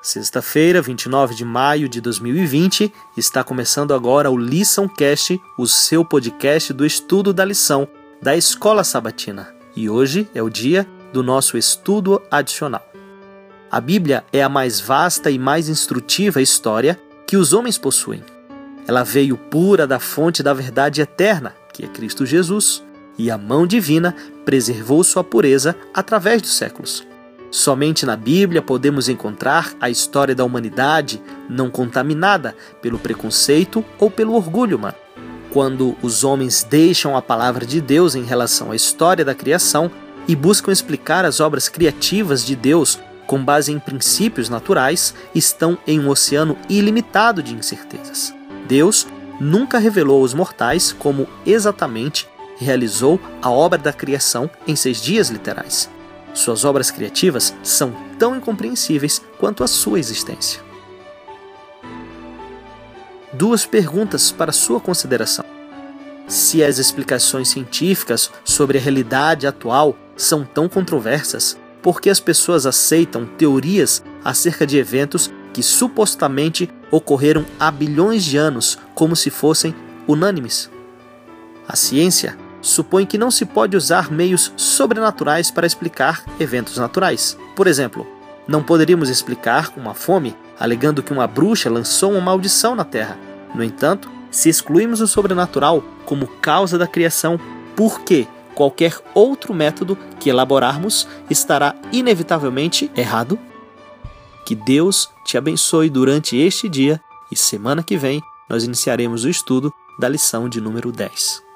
Sexta-feira, 29 de maio de 2020, está começando agora o LiçãoCast, o seu podcast do estudo da lição da Escola Sabatina. E hoje é o dia do nosso estudo adicional. A Bíblia é a mais vasta e mais instrutiva história que os homens possuem. Ela veio pura da fonte da verdade eterna, que é Cristo Jesus, e a mão divina preservou sua pureza através dos séculos. Somente na Bíblia podemos encontrar a história da humanidade não contaminada pelo preconceito ou pelo orgulho humano. Quando os homens deixam a palavra de Deus em relação à história da criação e buscam explicar as obras criativas de Deus com base em princípios naturais, estão em um oceano ilimitado de incertezas. Deus nunca revelou aos mortais como exatamente realizou a obra da criação em seis dias literais. Suas obras criativas são tão incompreensíveis quanto a sua existência. Duas perguntas para sua consideração. Se as explicações científicas sobre a realidade atual são tão controversas, por que as pessoas aceitam teorias acerca de eventos que supostamente ocorreram há bilhões de anos como se fossem unânimes? A ciência supõe que não se pode usar meios sobrenaturais para explicar eventos naturais. Por exemplo, não poderíamos explicar uma fome alegando que uma bruxa lançou uma maldição na Terra. No entanto, se excluímos o sobrenatural como causa da criação, por que qualquer outro método que elaborarmos estará inevitavelmente errado? Que Deus te abençoe durante este dia e semana que vem nós iniciaremos o estudo da lição de número 10.